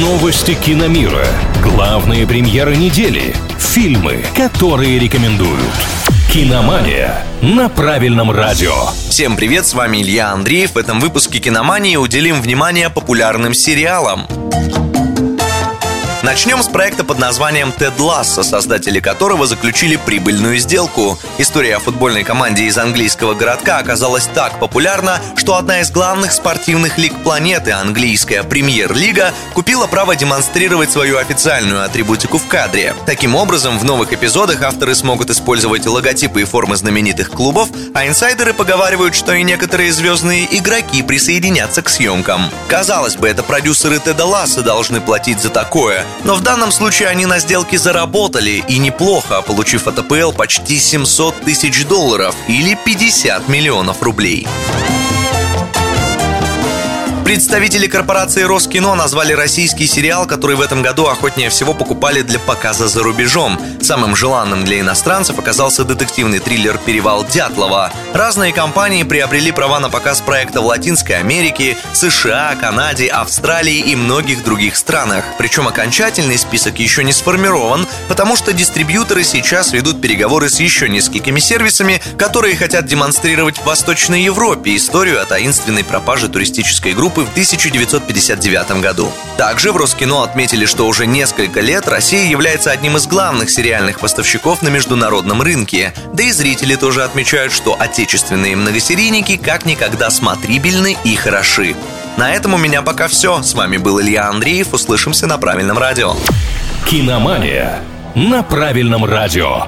Новости киномира. Главные премьеры недели. Фильмы, которые рекомендуют. Киномания на правильном радио. Всем привет, с вами Илья Андреев. В этом выпуске «Киномании» уделим внимание популярным сериалам. Начнем с проекта под названием «Тед Ласса», создатели которого заключили прибыльную сделку. История о футбольной команде из английского городка оказалась так популярна, что одна из главных спортивных лиг планеты, английская премьер-лига, купила право демонстрировать свою официальную атрибутику в кадре. Таким образом, в новых эпизодах авторы смогут использовать логотипы и формы знаменитых клубов, а инсайдеры поговаривают, что и некоторые звездные игроки присоединятся к съемкам. Казалось бы, это продюсеры Теда Ласса должны платить за такое, но в данном случае они на сделке заработали и неплохо, получив от АПЛ почти 700 тысяч долларов или 50 миллионов рублей. Представители корпорации Роскино назвали российский сериал, который в этом году охотнее всего покупали для показа за рубежом. Самым желанным для иностранцев оказался детективный триллер «Перевал Дятлова». Разные компании приобрели права на показ проекта в Латинской Америке, США, Канаде, Австралии и многих других странах. Причем окончательный список еще не сформирован, потому что дистрибьюторы сейчас ведут переговоры с еще несколькими сервисами, которые хотят демонстрировать в Восточной Европе историю о таинственной пропаже туристической группы в 1959 году. Также в Роскино отметили, что уже несколько лет Россия является одним из главных сериальных поставщиков на международном рынке. Да и зрители тоже отмечают, что отечественные многосерийники как никогда смотрибельны и хороши. На этом у меня пока все. С вами был Илья Андреев. Услышимся на правильном радио. Киномания на правильном радио.